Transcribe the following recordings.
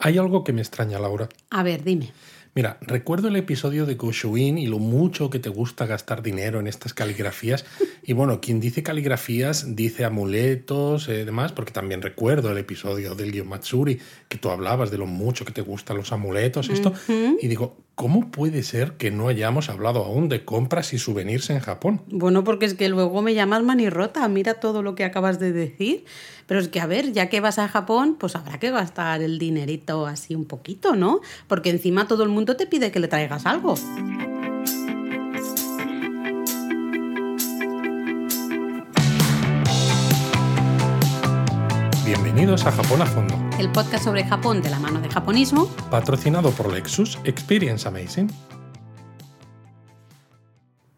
Hay algo que me extraña, Laura. A ver, dime. Mira, recuerdo el episodio de Goshuin y lo mucho que te gusta gastar dinero en estas caligrafías. Y bueno, quien dice caligrafías dice amuletos y demás, porque también recuerdo el episodio del Gyo Matsuri, que tú hablabas de lo mucho que te gustan los amuletos, esto. Y digo, ¿cómo puede ser que no hayamos hablado aún de compras y souvenirs en Japón? Bueno, porque es que luego me llamas manirrota, mira todo lo que acabas de decir. Pero es que, a ver, ya que vas a Japón, pues habrá que gastar el dinerito así un poquito, ¿no? Porque encima todo el mundo te pide que le traigas algo. Bienvenidos a Japón a Fondo, El podcast sobre Japón de la mano de japonismo. patrocinado por Lexus Experience Amazing.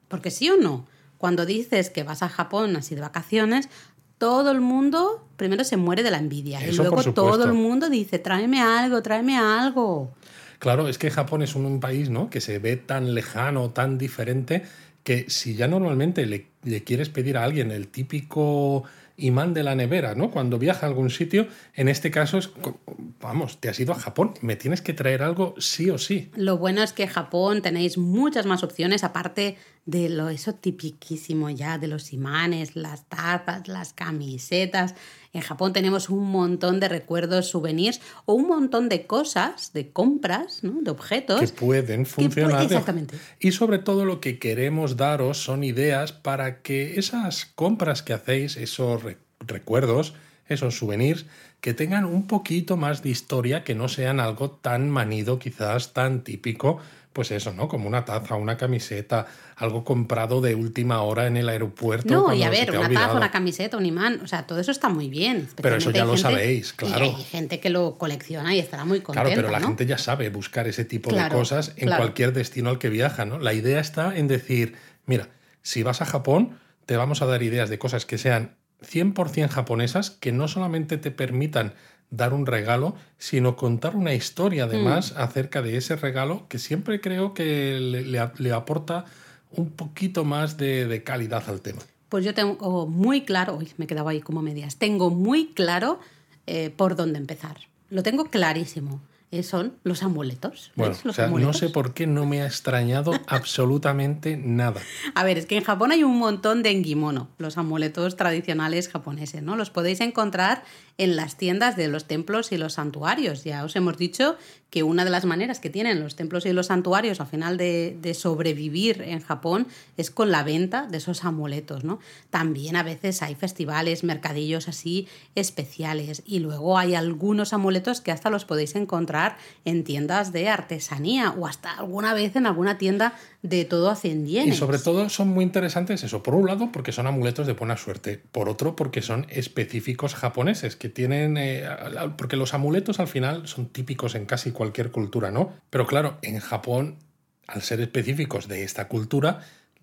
Porque sí o no, cuando dices que vas a Japón así de vacaciones, todo el mundo primero se muere de la envidia y Eso, luego todo el mundo dice, tráeme algo, tráeme algo. Claro, es que Japón es un, un país ¿no? que se ve tan lejano, tan diferente, que si ya normalmente le, le quieres pedir a alguien el típico imán de la nevera, ¿no? Cuando viaja a algún sitio, en este caso es, vamos, te has ido a Japón, me tienes que traer algo sí o sí. Lo bueno es que en Japón tenéis muchas más opciones, aparte de lo eso tipiquísimo ya, de los imanes, las tazas, las camisetas. En Japón tenemos un montón de recuerdos, souvenirs o un montón de cosas, de compras, ¿no? de objetos. que pueden pu- funcionar. exactamente. Y sobre todo lo que queremos daros son ideas para que esas compras que hacéis, esos re- recuerdos, esos souvenirs, que tengan un poquito más de historia, que no sean algo tan manido, quizás tan típico. Pues eso, ¿no? Como una taza, una camiseta, algo comprado de última hora en el aeropuerto. No, y a ver, una taza, una camiseta, un imán, o sea, todo eso está muy bien. Pero eso ya lo gente- sabéis, claro. Y hay gente que lo colecciona y estará muy contenta, Claro, pero la ¿no? gente ya sabe buscar ese tipo Claro, de cosas en claro. cualquier destino al que viaja, ¿no? La idea está en decir, mira, si vas a Japón, te vamos a dar ideas de cosas que sean 100% japonesas, que no solamente te permitan dar un regalo, sino contar una historia además acerca de ese regalo que siempre creo que le, le- le aporta un poquito más de, de calidad al tema. Pues yo tengo muy claro, uy, me quedaba ahí como medias, tengo muy claro eh, por dónde empezar. Lo tengo clarísimo. Eh, son los amuletos. Bueno, o sea, no sé por qué no me ha extrañado absolutamente nada. A ver, es que en Japón hay un montón de engimono, los amuletos tradicionales japoneses, ¿no? Los podéis encontrar en las tiendas de los templos y los santuarios. Ya os hemos dicho que una de las maneras que tienen los templos y los santuarios al final de, sobrevivir en Japón es con la venta de esos amuletos, ¿no? También a veces hay festivales, mercadillos así especiales y luego hay algunos amuletos que hasta los podéis encontrar en tiendas de artesanía o hasta alguna vez en alguna tienda de todo a 100 Y sobre todo son muy interesantes eso. Por un lado, porque son amuletos de buena suerte. Por otro, porque son específicos japoneses, que tienen... eh, porque los amuletos al final son típicos en casi cualquier cultura, ¿no? Pero claro, en Japón, al ser específicos de esta cultura,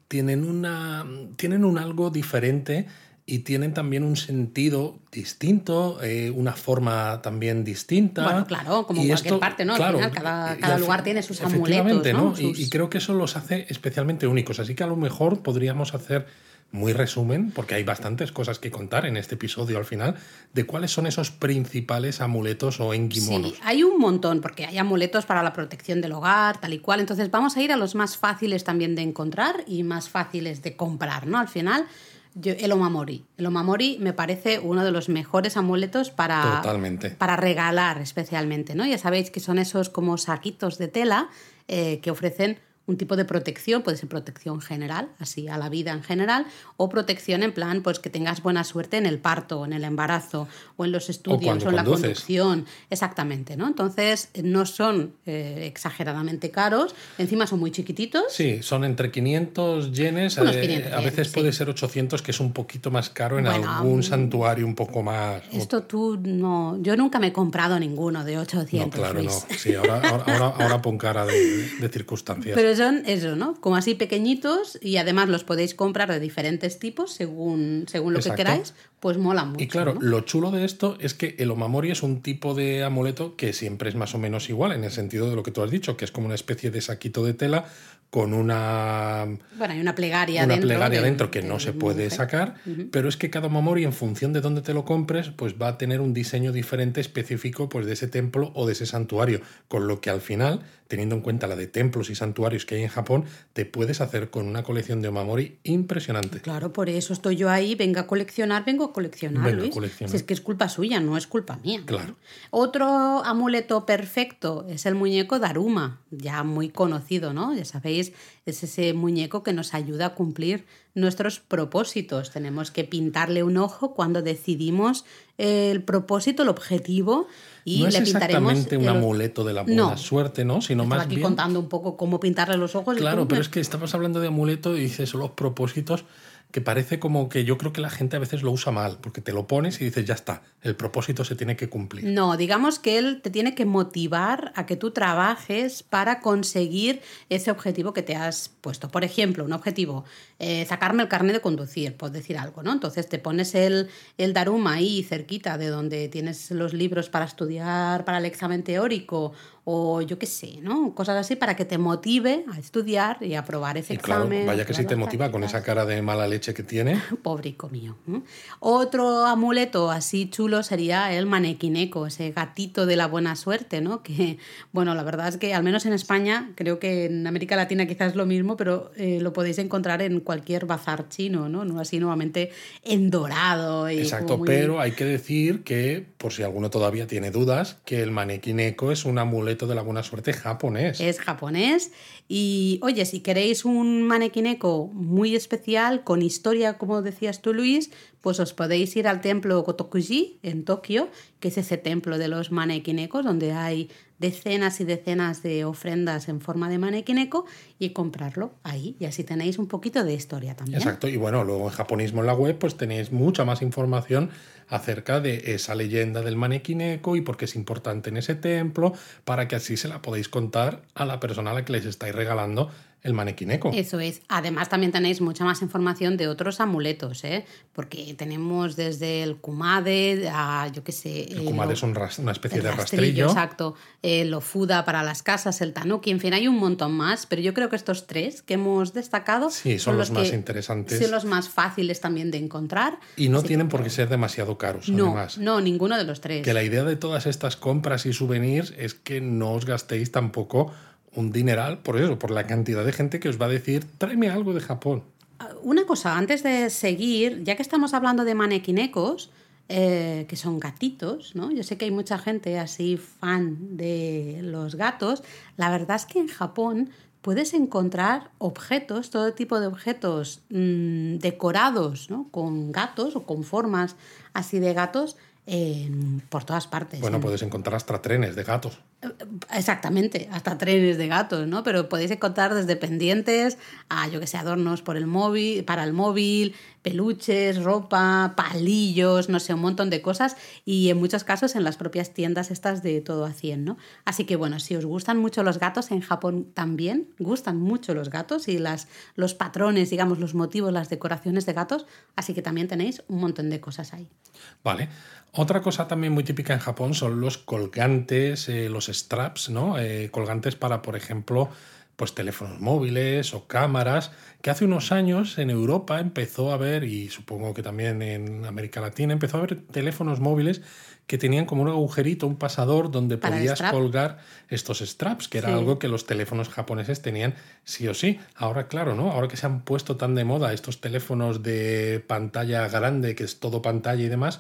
tienen, una, tienen un algo diferente y tienen también un sentido distinto, eh, una forma también distinta. Bueno, claro, como en Y cualquier parte, ¿no? Al final, cada- y cada al lugar tiene sus amuletos, ¿no? Sus- y creo que eso los hace especialmente únicos. Así que a lo mejor podríamos hacer muy resumen, porque hay bastantes cosas que contar en este episodio al final, de cuáles son esos principales amuletos o engimonos. Sí, hay un montón, porque hay amuletos para la protección del hogar, tal y cual. Entonces vamos a ir a los más fáciles también de encontrar y más fáciles de comprar, ¿no? Al final, yo- el omamori. El omamori me parece uno de los mejores amuletos para, Totalmente. para regalar especialmente, ¿no? Ya sabéis que son esos como saquitos de tela eh, que ofrecen un tipo de protección, puede ser protección general, así a la vida en general, o protección en plan, pues que tengas buena suerte en el parto, en el embarazo, o en los estudios, o, en la conducción. Exactamente, ¿no? Entonces, no son eh, exageradamente caros, encima son muy chiquititos. Sí, son entre 500 yenes, eh, 500 a veces sí. puede ser 800, que es un poquito más caro en Bueno, algún mm, santuario un poco más... Esto tú no. Yo nunca me he comprado ninguno de no, 800. claro, no. Sí, ahora, ahora, ahora, ahora pon cara de, de circunstancias. Pero son eso, ¿no? Como así pequeñitos y además los podéis comprar de diferentes tipos según, según lo Exacto. que queráis, pues mola mucho. Y claro, ¿no? lo chulo de esto es que el omamori es un tipo de amuleto que siempre es más o menos igual, en el sentido de lo que tú has dicho, que es como una especie de saquito de tela con una... Bueno, hay una plegaria una dentro. plegaria de- dentro que de no se puede sacar, pero es que cada Omamori, en función de dónde te lo compres, pues va a tener un diseño diferente específico pues, de ese templo o de ese santuario. Con lo que al final, teniendo en cuenta la de templos y santuarios que hay en Japón, te puedes hacer con una colección de Omamori impresionante. Claro, por eso estoy yo ahí, venga a coleccionar, vengo a coleccionar, a Luis. coleccionar. Si es que es culpa suya, no es culpa mía. Claro. Otro amuleto perfecto es el muñeco Daruma, ya muy conocido, ¿no? Ya sabéis, es ese muñeco que nos ayuda a cumplir nuestros propósitos. Tenemos que pintarle un ojo cuando decidimos el propósito, el objetivo y no es le pintaremos exactamente un el- amuleto de la buena No. suerte, ¿no? Sino Estaba más aquí bien... contando un poco cómo pintarle los ojos. y Claro, pero es que estamos hablando de amuleto y dices los propósitos que parece como que yo creo que la gente a veces lo usa mal, porque te lo pones y dices, ya está, el propósito se tiene que cumplir. No, digamos que él te tiene que motivar a que tú trabajes para conseguir ese objetivo que te has puesto. Por ejemplo, un objetivo, eh, sacarme el carnet de conducir, por decir algo, ¿no? Entonces te pones el, el Daruma ahí cerquita de donde tienes los libros para estudiar para el examen teórico o yo qué sé, ¿no? Cosas así para que te motive a estudiar y a aprobar ese Y claro, examen. vaya que aprobar te motiva con esa cara de mala leche que tiene. Pobrico mío. ¿eh? Otro amuleto así chulo sería el manequineco, ese gatito de la buena suerte, ¿no? Que, bueno, la verdad es que al menos en España, creo que en América Latina quizás es lo mismo, pero eh, lo podéis encontrar en cualquier bazar chino, ¿no? No así nuevamente en dorado. Y Exacto, muy- pero hay que decir que, por si alguno todavía tiene dudas, que el manequineco es un amuleto de la buena suerte japonés. Es japonés. Y oye, si queréis un manequineco muy especial, con historia, como decías tú, Luis, pues os podéis ir al templo Kotokuji en Tokio, que es ese templo de los manequinecos, donde hay decenas y decenas de ofrendas en forma de manequineco, y comprarlo ahí. Y así tenéis un poquito de historia también. Exacto, y bueno, luego en japonismo en la web pues tenéis mucha más información acerca de esa leyenda del manequineco y por qué es importante en ese templo, para que así se la podéis contar a la persona a la que les estáis regalando el manequineco. Eso es. Además, también tenéis mucha más información de otros amuletos, ¿eh? Porque tenemos desde el kumade a, yo qué sé. El eh, kumade lo- es un ras- una especie de rastrillo. Exacto. El ofuda para las casas, el tanuki, en fin, hay un montón más, pero yo creo que estos tres que hemos destacado Sí, son los más que- interesantes. Son los más fáciles también de encontrar. Y no Así que, tienen por qué ser demasiado caros, No, además. no, ninguno de los tres. Que la idea de todas estas compras y souvenirs es que no os gastéis tampoco un dineral por eso, por la cantidad de gente que os va a decir, tráeme algo de Japón. Una cosa, antes de seguir, ya que estamos hablando de manequinecos, eh, que son gatitos, ¿no? Yo sé que hay mucha gente así fan de los gatos. La verdad es que en Japón puedes encontrar objetos, todo tipo de objetos mm, decorados, ¿no? Con gatos o con formas así de gatos por todas partes. Bueno, En- puedes encontrar hasta trenes de gatos. Exactamente, hasta trenes de gatos, ¿no? Pero podéis encontrar desde pendientes a, yo que sé, adornos por el móvil, para el móvil, peluches, ropa, palillos, no sé, un montón de cosas y en muchos casos en las propias tiendas estas de todo a 100, ¿no? Así que bueno, si os gustan mucho los gatos, en Japón también gustan mucho los gatos y las, los patrones, digamos, los motivos, las decoraciones de gatos, así que también tenéis un montón de cosas ahí. Vale. Otra cosa también muy típica en Japón son los colgantes, eh, los straps, ¿no? Eh, colgantes para, por ejemplo, pues teléfonos móviles o cámaras, que hace unos años en Europa empezó a haber, y supongo que también en América Latina, empezó a haber teléfonos móviles que tenían como un agujerito, un pasador donde Para podías colgar estos straps, que era Sí. algo que los teléfonos japoneses tenían sí o sí. Ahora, claro, ¿no? Ahora que se han puesto tan de moda estos teléfonos de pantalla grande, que es todo pantalla y demás,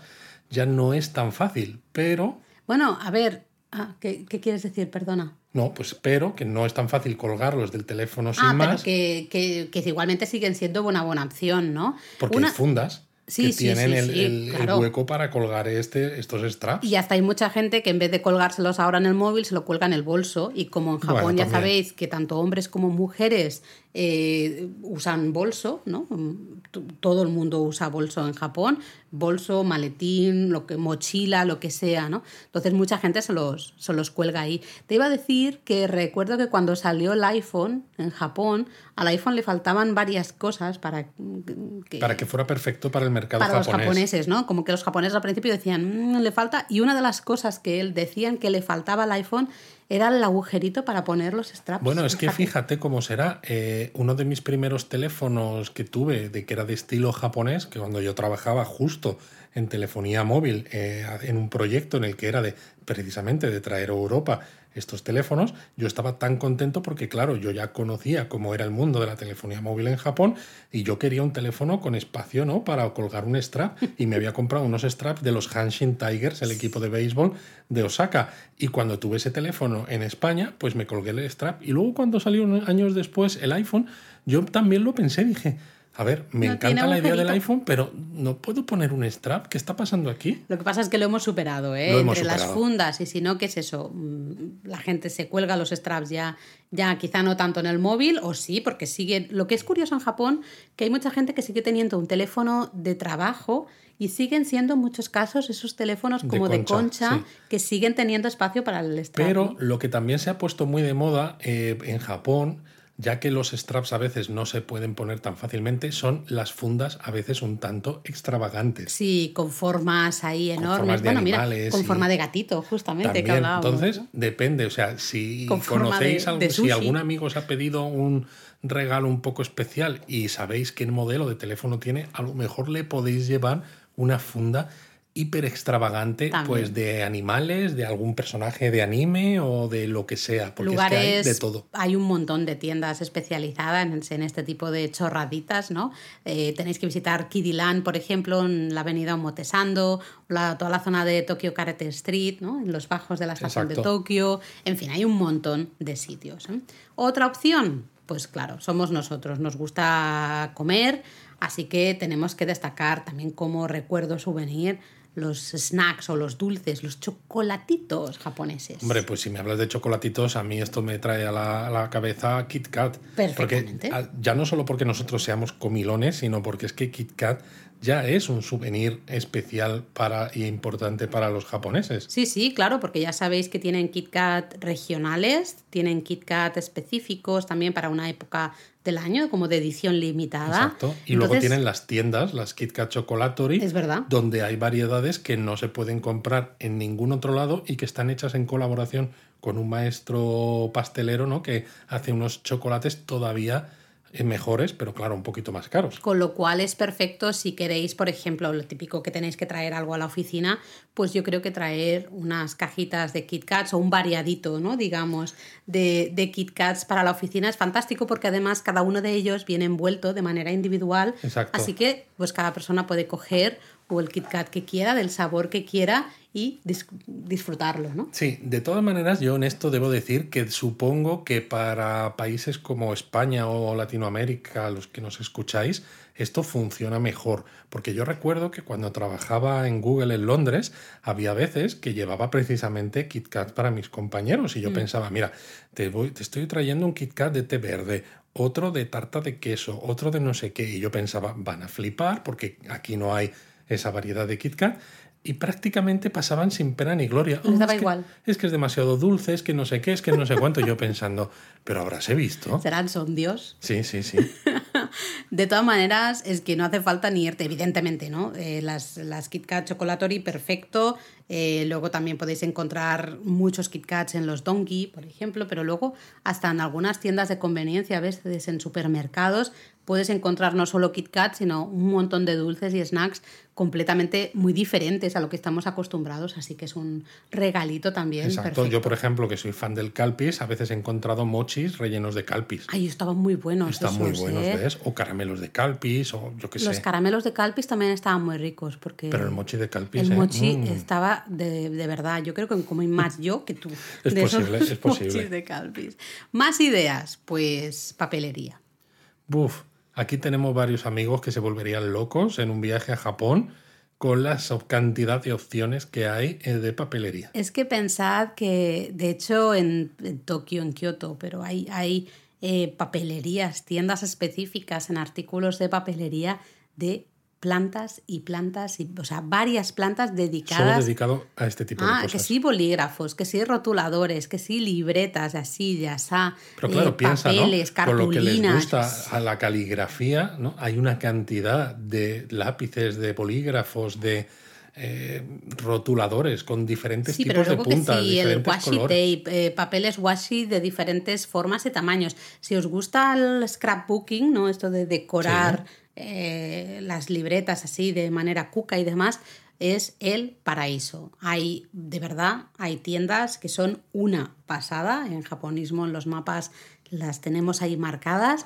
ya no es tan fácil. Pero, Bueno, a ver, ah, ¿qué, qué quieres decir? Perdona. No, pues pero que no es tan fácil colgarlos del teléfono sin Ah, pero más, que, que, que igualmente siguen siendo buena buena opción, ¿no? porque Una- hay fundas Sí, que sí, tienen sí, el, hueco para colgar este, estos straps. Y hasta hay mucha gente que en vez de colgárselos ahora en el móvil, se lo cuelga en el bolso. Y como en Japón Bueno, ya sabéis que tanto hombres como mujeres eh, usan bolso, ¿no? Todo el mundo usa bolso en Japón, bolso, maletín, lo que, mochila, lo que sea, ¿no? Entonces mucha gente se los, se los cuelga ahí. Te iba a decir que recuerdo que cuando salió el iPhone en Japón, al iPhone le faltaban varias cosas para que, para que fuera perfecto para el mercado para los japonés. japoneses, ¿no? Como que los japoneses al principio decían, "Mm, le falta. Y una de las cosas que él decían que le faltaba al iPhone era el agujerito para poner los straps. Bueno, es que fíjate cómo será. Eh, uno de mis primeros teléfonos que tuve, de que era de estilo japonés, que cuando yo trabajaba justo en telefonía móvil, eh, en un proyecto en el que era de precisamente de traer a Europa estos teléfonos, yo estaba tan contento porque, claro, yo ya conocía cómo era el mundo de la telefonía móvil en Japón y yo quería un teléfono con espacio, ¿no? Para colgar un strap y me había comprado unos straps de los Hanshin Tigers, el equipo de béisbol de Osaka. Y cuando tuve ese teléfono en España, pues me colgué el strap y luego cuando salió años después el iPhone, yo también lo pensé, dije, a ver, me encanta la idea del iPhone, pero no puedo poner un strap. ¿Qué está pasando aquí? Lo que pasa es que lo hemos superado, ¿eh? Entre las fundas y si no, ¿qué es eso? Mm, la gente se cuelga los straps ya, ya quizá no tanto en el móvil, o sí, porque sigue. Lo que es curioso en Japón, que hay mucha gente que sigue teniendo un teléfono de trabajo y siguen siendo en muchos casos esos teléfonos como de concha, que siguen teniendo espacio para el strap. Pero lo que también se ha puesto muy de moda eh, en Japón ya que los straps a veces no se pueden poner tan fácilmente, son las fundas a veces un tanto extravagantes. Sí, con formas ahí enormes. bueno, mira, con forma de gatito, justamente. que entonces, depende. O sea, si conocéis, si algún amigo os ha pedido un regalo un poco especial y sabéis qué modelo de teléfono tiene, a lo mejor le podéis llevar una funda hiper extravagante, pues de animales, de algún personaje de anime o de lo que sea, porque es que hay de todo. Hay un montón de tiendas especializadas en, este tipo de chorraditas, ¿no? Eh, tenéis que visitar Kidiland, por ejemplo, en la avenida Omotesando, la, toda la zona de Tokyo Karate Street, ¿no? En los bajos de la estación de Tokio. En fin, hay un montón de sitios. ¿eh? Otra opción, pues claro, somos nosotros, nos gusta comer, así que tenemos que destacar también como recuerdo souvenir los snacks o los dulces, los chocolatitos japoneses. Hombre, pues si me hablas de chocolatitos, a mí esto me trae a la, cabeza Kit Kat. Perfectamente. Porque, ya no solo porque nosotros seamos comilones, sino porque es que Kit Kat ya es un souvenir especial para, y importante para los japoneses. Sí, sí, claro, porque ya sabéis que tienen Kit Kat regionales, tienen Kit Kat específicos también para una época del año, como de edición limitada. Exacto. Y luego tienen las tiendas, las Kit Kat Chocolatory, es verdad. donde hay variedades que no se pueden comprar en ningún otro lado y que están hechas en colaboración con un maestro pastelero, ¿no? Que hace unos chocolates todavía mejores, pero claro, un poquito más caros. Con lo cual es perfecto si queréis, por ejemplo, lo típico que tenéis que traer algo a la oficina, pues yo creo que traer unas cajitas de Kit Kats o un variadito, ¿no? Digamos, de, de Kit Kats para la oficina es fantástico porque además cada uno de ellos viene envuelto de manera individual. Exacto. Así que pues cada persona puede coger o el Kit Kat que quiera, del sabor que quiera y disfrutarlo, ¿no? Sí, de todas maneras yo en esto debo decir que supongo que para países como España o Latinoamérica, los que nos escucháis, esto funciona mejor, porque yo recuerdo que cuando trabajaba en Google en Londres, había veces que llevaba precisamente KitKat para mis compañeros y yo mm. pensaba, mira, te, voy, te estoy trayendo un KitKat de té verde, otro de tarta de queso, otro de no sé qué, y yo pensaba, van a flipar porque aquí no hay esa variedad de KitKat y prácticamente pasaban sin pena ni gloria. Les daba igual. es que es demasiado dulce, es que no sé qué, es que no sé cuánto. yo pensando, pero habráse visto. ¿Serán son Dios? Sí, sí, sí. de todas maneras, es que no hace falta ni irte, evidentemente, ¿no? Eh, las, las Kit Kat Chocolatory, perfecto. Eh, luego también podéis encontrar muchos Kit Kats en los Donkey, por ejemplo, pero luego hasta en algunas tiendas de conveniencia, a veces en supermercados, puedes encontrar no solo Kit Kat, sino un montón de dulces y snacks completamente muy diferentes a lo que estamos acostumbrados, así que es un regalito también. Exacto, yo por ejemplo que soy fan del calpis, a veces he encontrado mochis rellenos de calpis. Ay, estaban muy buenos. Están muy buenos, ¿eh? ¿ves? O caramelos de calpis, o yo qué sé. Los caramelos de calpis también estaban muy ricos, porque... Pero el mochi de calpis... El ¿eh? mochi mm. estaba de, de, verdad, yo creo que comí más yo que tú. es posible, es posible. Mochis de calpis. Más ideas, pues papelería. Buf, Aquí tenemos varios amigos que se volverían locos en un viaje a Japón con la cantidad de opciones que hay eh, de papelería. Es que pensad que, de hecho, en, Tokio, en Kioto, pero hay, hay eh, papelerías, tiendas específicas en artículos de papelería de plantas y plantas, y, o sea, varias plantas dedicadas. Solo dedicado a este tipo de ah, cosas. que sí bolígrafos, que sí rotuladores, que sí libretas, así, ya está. Pero claro, piensa, papeles, ¿no? Con lo que les gusta a la caligrafía, ¿no? Hay una cantidad de lápices, de bolígrafos, de eh, rotuladores con diferentes Sí, pero tipos de puntas, sí, el diferentes washi colores. tape, eh, papeles washi de diferentes formas y tamaños. Si os gusta el scrapbooking, ¿no? Esto de decorar eh, las libretas así de manera cuca y demás, es el paraíso. Hay, de verdad, hay tiendas que son una pasada. En japonismo, en los mapas, las tenemos ahí marcadas.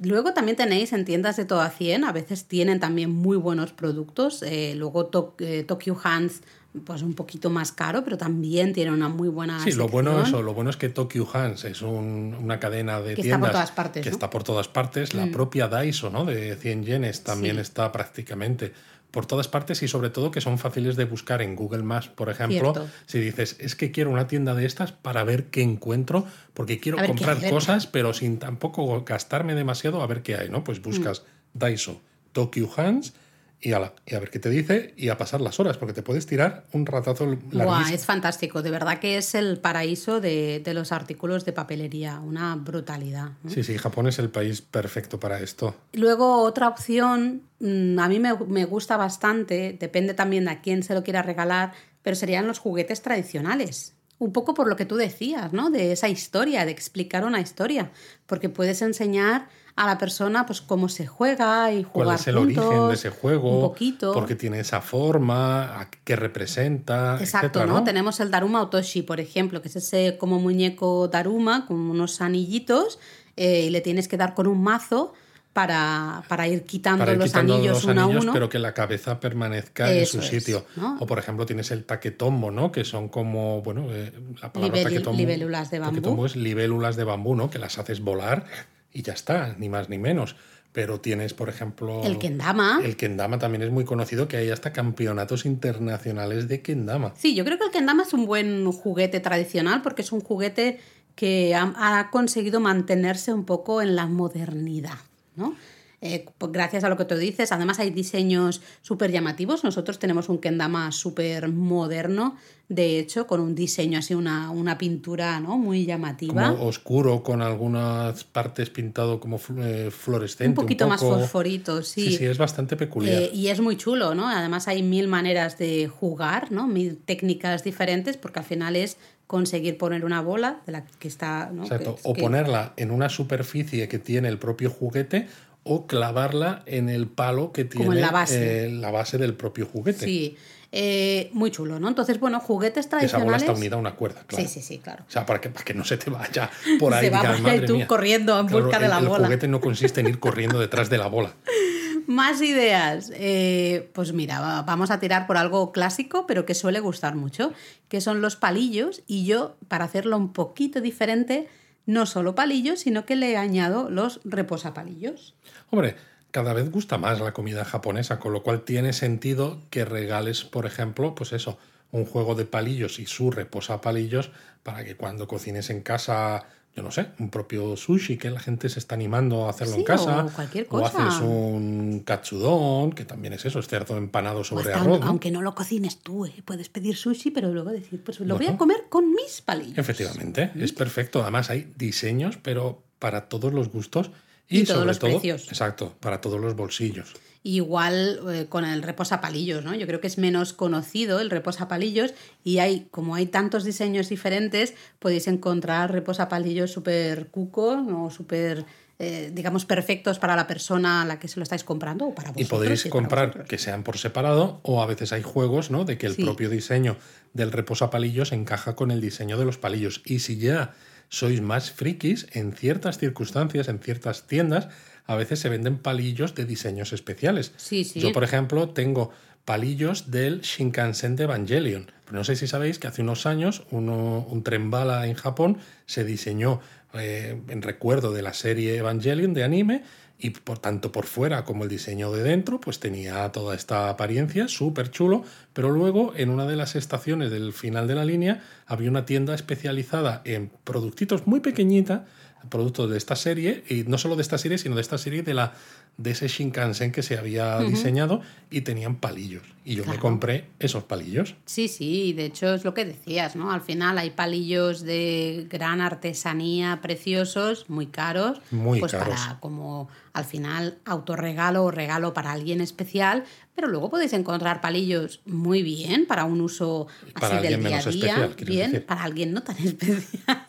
Luego también tenéis en tiendas de todo a 100, a veces tienen también muy buenos productos. Eh, luego To- eh, Tokyo Hands, pues un poquito más caro, pero también tiene una muy buena Sí, lo bueno, eso, lo bueno es que Tokyo Hands es un- una cadena de Que está por tiendas todas partes, que ¿no? Mm. está por todas partes. La propia Daiso, ¿no? De 100 yenes también Sí. está prácticamente por todas partes y sobre todo que son fáciles de buscar en Google Maps, por ejemplo. Cierto. Si dices, es que quiero una tienda de estas para ver qué encuentro, porque quiero ver comprar cosas, pero sin tampoco gastarme demasiado a ver qué hay, ¿no? Pues buscas Mm. Daiso, Tokyo Hands y, a ver qué te dice y a pasar las horas, porque te puedes tirar un ratazo larguísimo. Buah, es fantástico, de verdad que es el paraíso de, de los artículos de papelería, una brutalidad. Sí, sí, Japón es el país perfecto para esto. Luego, otra opción, mm, a mí me, me gusta bastante, depende también de a quién se lo quiera regalar, pero serían los juguetes tradicionales. Un poco por lo que tú decías, ¿no? De esa historia, de explicar una historia. Porque puedes enseñar a la persona pues cómo se juega y jugar ¿Cuál es el juntos, origen de ese juego? Un poquito. ¿Por qué tiene esa forma? ¿A ¿Qué representa? Exacto, etcétera, ¿no? Tenemos el Daruma Otoshi, por ejemplo, que es ese como muñeco Daruma con unos anillitos eh, y le tienes que dar con un mazo para, para ir quitando Para ir los quitando anillos los uno anillos, a uno. pero que la cabeza permanezca Eso en su es, sitio. ¿no? O por ejemplo tienes el taquetombo, ¿no? Que son como, bueno, eh, la palabra Libel- taquetombo, libélulas de bambú. taquetombo es libélulas de bambú, ¿no? Que las haces volar y ya está, ni más ni menos. Pero tienes, por ejemplo... El kendama. El kendama también es muy conocido, que hay hasta campeonatos internacionales de kendama. Sí, yo creo que el kendama es un buen juguete tradicional porque es un juguete que ha, ha conseguido mantenerse un poco en la modernidad, ¿no? Eh, pues gracias a lo que tú dices, además hay diseños súper llamativos. Nosotros tenemos un kendama súper moderno, de hecho, con un diseño así, una, una pintura ¿no? muy llamativa. como oscuro con algunas partes pintado como eh, fluorescente. un poquito más poco- fosforito, sí. Sí, sí, es bastante peculiar. Eh, y es muy chulo, ¿no? Además hay mil maneras de jugar, ¿no? Mil técnicas diferentes, porque al final es conseguir poner una bola de la que está. ¿no? Exacto. Que- o que- ponerla en una superficie que tiene el propio juguete o clavarla en el palo que tiene la base. eh, la base del propio juguete. Sí, Eh, muy chulo, ¿no? Entonces, bueno, juguetes Esa bola tradicionales. está unida a una cuerda, claro. Sí, sí, sí, claro. O sea, para que, para que no se te vaya por ahí. Se va digas, por ahí "Madre tú mía". corriendo en Claro, busca de el- la el bola. juguete no consiste en ir corriendo detrás de la bola. Más ideas. Eh, pues mira, va- vamos a tirar por algo clásico, pero que suele gustar mucho, que son los palillos. Y yo, para hacerlo un poquito diferente, no solo palillos, sino que le añado los reposapalillos. Hombre, cada vez gusta más la comida japonesa, con lo cual tiene sentido que regales, por ejemplo, pues eso, un juego de palillos y su reposapalillos para que cuando cocines en casa, yo no sé, un propio sushi que la gente se está animando a hacerlo Sí, en casa, o cualquier o cosa. haces un katsudon, que también es eso, es cerdo empanado O sobre hasta, arroz. ¿no? aunque no lo cocines tú, ¿eh? puedes pedir sushi, pero luego decir, pues lo voy a comer con mis palillos. Efectivamente, es perfecto. Además hay diseños, pero para todos los gustos y, Y todos sobre los todo, precios. exacto, para todos los bolsillos. Igual eh, con el reposapalillos, ¿no? Yo creo que es menos conocido el reposapalillos y hay, como hay tantos diseños diferentes, podéis encontrar reposapalillos súper cuco o súper, eh, digamos, perfectos para la persona a la que se lo estáis comprando o para Y vosotros. podéis y para comprar que sean por separado o a veces hay juegos, ¿no? De que el Sí. propio diseño del reposapalillos encaja con el diseño de los palillos. Y si ya sois más frikis, en ciertas circunstancias, en ciertas tiendas, a veces se venden palillos de diseños especiales. Sí, sí. Yo, por ejemplo, tengo palillos del Shinkansen de Evangelion. Pero no sé si sabéis que hace unos años uno- un tren bala en Japón se diseñó eh, en recuerdo de la serie Evangelion de anime y por tanto por fuera como el diseño de dentro pues tenía toda esta apariencia súper chulo pero luego en una de las estaciones del final de la línea había una tienda especializada en productitos muy pequeñita productos de esta serie y no solo de esta serie sino de esta serie de la de ese Shinkansen que se había diseñado y tenían palillos y yo me compré esos palillos Sí, sí, de hecho es lo que decías, ¿no? Al final hay palillos de gran artesanía, preciosos, muy caros, Muy pues caros. para como al final autorregalo o regalo para alguien especial, pero luego podéis encontrar palillos muy bien para un uso Para así del día a día, especial, bien, decir. para alguien no tan especial.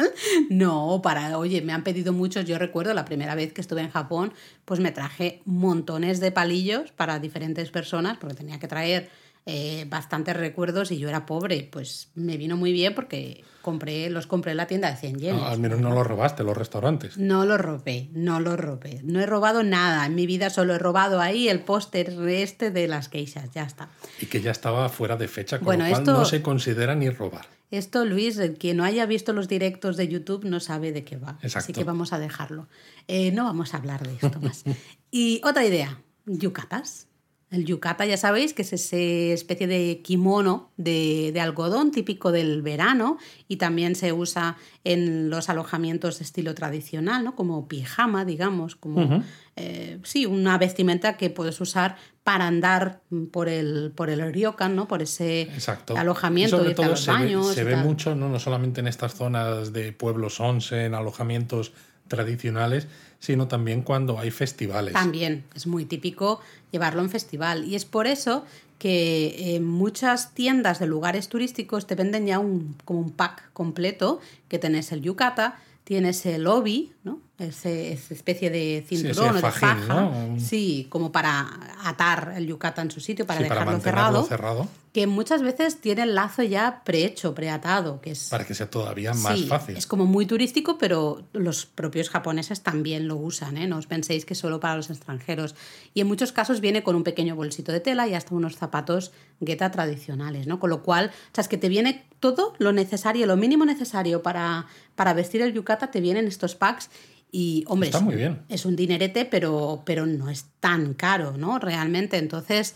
no, para, oye, me han pedido muchos, yo recuerdo la primera vez que estuve en Japón, pues me traje montones de palillos para diferentes personas porque tenía que traer eh, bastantes recuerdos y yo era pobre, pues me vino muy bien porque compré, los compré en la tienda de 100 yenes. No, al menos no lo robaste, los restaurantes. No lo robé, no lo robé. No he robado nada. En mi vida solo he robado ahí el póster este de las queixas. Ya está. Y que ya estaba fuera de fecha, con Bueno, lo cual esto- no se considera ni robar. Esto, Luis, el que no haya visto los directos de YouTube no sabe de qué va. Así que vamos a dejarlo. Eh, no vamos a hablar de esto más. y otra idea, yucatas. El yucata, ya sabéis, que es esa especie de kimono de, de algodón típico del verano y también se usa en los alojamientos de estilo tradicional, ¿no? Como pijama, digamos, como eh, sí, una vestimenta que puedes usar para andar por el, por el ryokan, ¿no? Por ese Exacto. alojamiento, y sobre todo los se ve, se ve mucho, ¿no? no solamente en estas zonas de pueblos onsen, alojamientos tradicionales, sino también cuando hay festivales. También es muy típico llevarlo en festival. Y es por eso que en muchas tiendas de lugares turísticos te venden ya un, como un pack completo, que tenés el yukata, tienes el obi, ¿no? Ese, esa especie de cinturón o de faja. Sí, como para atar el yukata en su sitio, para Sí, para dejarlo cerrado. cerrado, Que muchas veces tiene el lazo ya prehecho, preatado, que es para que sea todavía más Sí, fácil. Es como muy turístico, pero los propios japoneses también lo usan, ¿eh? No os penséis que solo para los extranjeros. Y en muchos casos viene con un pequeño bolsito de tela y hasta unos zapatos gueta tradicionales, ¿no? Con lo cual, o sea, es que te viene todo lo necesario, lo mínimo necesario para, para vestir el yukata, te vienen estos packs. Y, hombre, Está es, muy bien. es un dinerete, pero, pero no es tan caro, ¿no? Realmente. Entonces,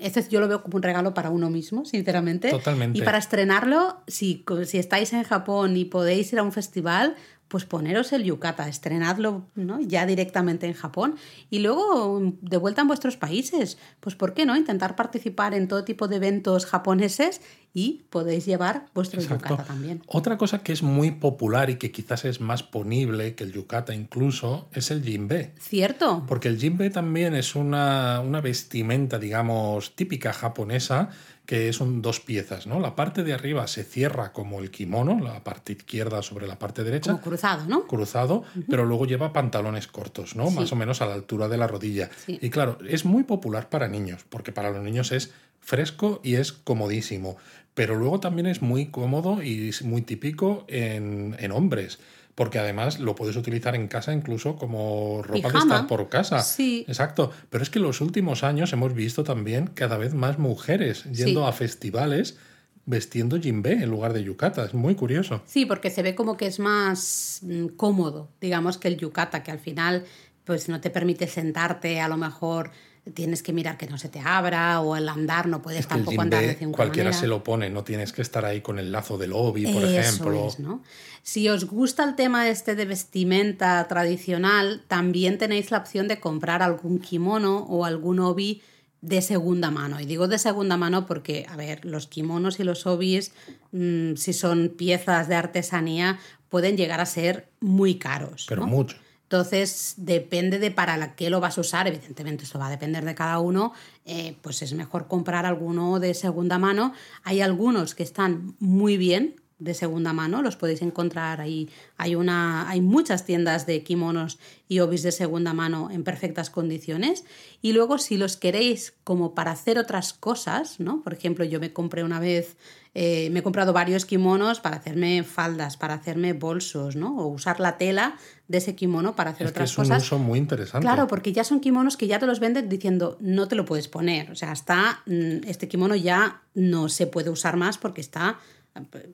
este yo lo veo como un regalo para uno mismo, sinceramente. Totalmente. Y para estrenarlo, si, si estáis en Japón y podéis ir a un festival, pues poneros el yukata, estrenadlo ¿no? ya directamente en Japón y luego mm, de vuelta en vuestros países. Pues ¿por qué no? Intentar participar en todo tipo de eventos japoneses y podéis llevar vuestro Exacto. yukata también. Otra cosa que es muy popular y que quizás es más ponible que el yukata incluso es el jinbe. ¿Cierto? Porque el jinbe también es una, una vestimenta, digamos, típica japonesa, que son dos piezas, ¿no? La parte de arriba se cierra como el kimono, la parte izquierda sobre la parte derecha, Como cruzado, ¿no? cruzado, pero luego lleva pantalones cortos, ¿no? Sí. Más o menos a la altura de la rodilla. Sí. Y claro, es muy popular para niños, porque para los niños es fresco y es comodísimo, pero luego también es muy cómodo y es muy típico en, en hombres. Porque además lo puedes utilizar en casa incluso como ropa de Pijama. estar por casa. Sí. Exacto. Pero es que en los últimos años hemos visto también cada vez más mujeres yendo Sí. a festivales vestiendo jinbe en lugar de yukata. Es muy curioso. Sí, porque se ve como que es más mm, cómodo, digamos, que el yukata, que al final pues no te permite sentarte, a lo mejor tienes que mirar que no se te abra o el andar no puedes Es que el tampoco andar de ninguna cualquiera manera. se lo pone, no tienes que estar ahí con el lazo del obi, por Eso ejemplo. es, ¿no? Si os gusta el tema este de vestimenta tradicional, también tenéis la opción de comprar algún kimono o algún obi de segunda mano. Y digo de segunda mano porque, a ver, los kimonos y los obis, mm, si son piezas de artesanía, pueden llegar a ser muy caros. Pero ¿no? mucho. Entonces, depende de para que lo vas a usar, evidentemente esto va a depender de cada uno, eh, pues es mejor comprar alguno de segunda mano. Hay algunos que están muy bien de segunda mano, los podéis encontrar ahí. Hay, una, hay muchas tiendas de kimonos y obis de segunda mano en perfectas condiciones. Y luego, si los queréis como para hacer otras cosas, ¿no? Por ejemplo, yo me compré una vez eh, me he comprado varios kimonos para hacerme faldas, para hacerme bolsos, ¿no? O usar la tela de ese kimono para hacer Es que otras es un cosas. uso muy interesante. Claro, porque ya son kimonos que ya te los venden diciendo no te lo puedes poner. O sea, está. mm, Este kimono ya no se puede usar más porque está.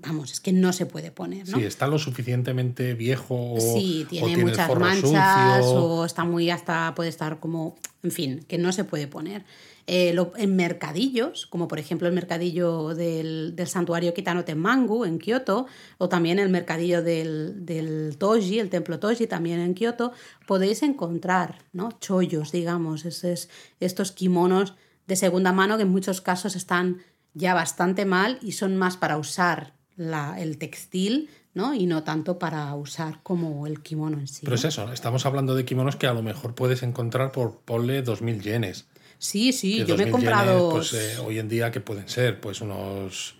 Vamos, es que no se puede poner, ¿no? Sí, está lo suficientemente viejo o, Sí, o tiene muchas manchas sucio. o está muy hasta puede estar como, en fin, que no se puede poner. Eh, lo- en mercadillos, como por ejemplo el mercadillo del, del santuario Kitano Tenmangu en Kioto, o también el mercadillo del, del Toji, el templo Toji también en Kioto, podéis encontrar ¿no? chollos, digamos, esos- estos kimonos de segunda mano que en muchos casos están ya bastante mal y son más para usar la- el textil ¿no? Y no tanto para usar como el kimono en sí. Pero es eso, estamos hablando de kimonos que a lo mejor puedes encontrar por ponle 2.000 yenes. Sí, sí, yo me he comprado. pues, eh, hoy en día, ¿qué pueden ser? Pues unos.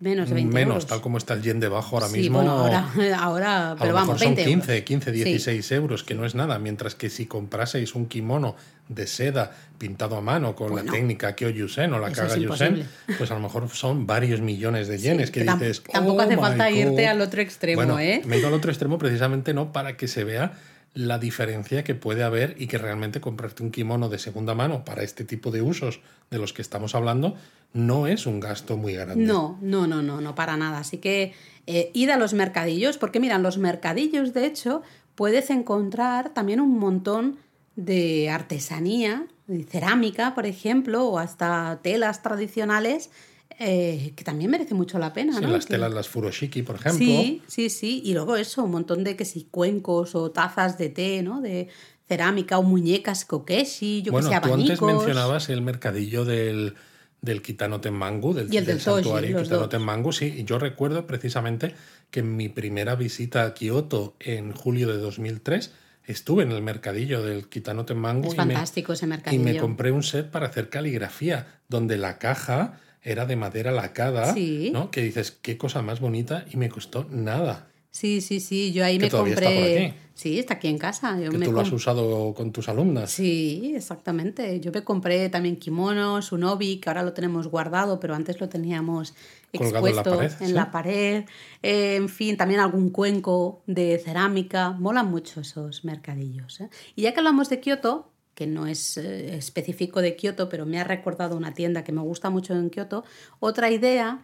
Menos de 20 Menos, tal como está el yen debajo ahora mismo. Bueno, ahora, ahora pero a lo vamos, mejor son 15, 15, 16 euros, que no es nada. Mientras que si compraseis un kimono de seda pintado a mano con la técnica Kyoyusen o la Kagayusen, pues a lo mejor son varios millones de yenes que, dices. Tampoco hace oh falta irte al otro extremo, ¿eh? Me he ido al otro extremo precisamente no para que se vea la diferencia que puede haber y que realmente comprarte un kimono de segunda mano para este tipo de usos de los que estamos hablando no es un gasto muy grande. No, no, no, no, no, para nada. Así que eh, id a los mercadillos, porque miran, los mercadillos, de hecho, puedes encontrar también un montón de artesanía, de cerámica, por ejemplo, o hasta telas tradicionales eh, que también merece mucho la pena, sí, ¿no? Las telas, las furoshiki, por ejemplo. Sí, sí, sí. Y luego eso, un montón de que si cuencos o tazas de té, ¿no? De cerámica o muñecas kokeshi, yo bueno, que sé, tú antes mencionabas el mercadillo del, del Kitano Tenmangu, del, del, santuario Kitano Tenmangu, sí. Y yo recuerdo precisamente que en mi primera visita a Kioto en julio de 2003 estuve en el mercadillo del Kitano Tenmangu. Es fantástico ese mercadillo. Y me compré un set para hacer caligrafía, donde la caja era de madera lacada, ¿no? Que dices, qué cosa más bonita y me costó nada. Sí, sí, sí, yo ahí me compré. Está por aquí. Sí, está aquí en casa. que tú lo has usado con tus alumnas. Sí, exactamente. Yo me compré también kimonos, un obi, que ahora lo tenemos guardado, pero antes lo teníamos expuesto en la pared. Eh, en fin, también algún cuenco de cerámica. Molan mucho esos mercadillos. ¿eh? Y ya que hablamos de Kioto, que no es eh, específico de Kioto, pero me ha recordado una tienda que me gusta mucho en Kioto. Otra idea,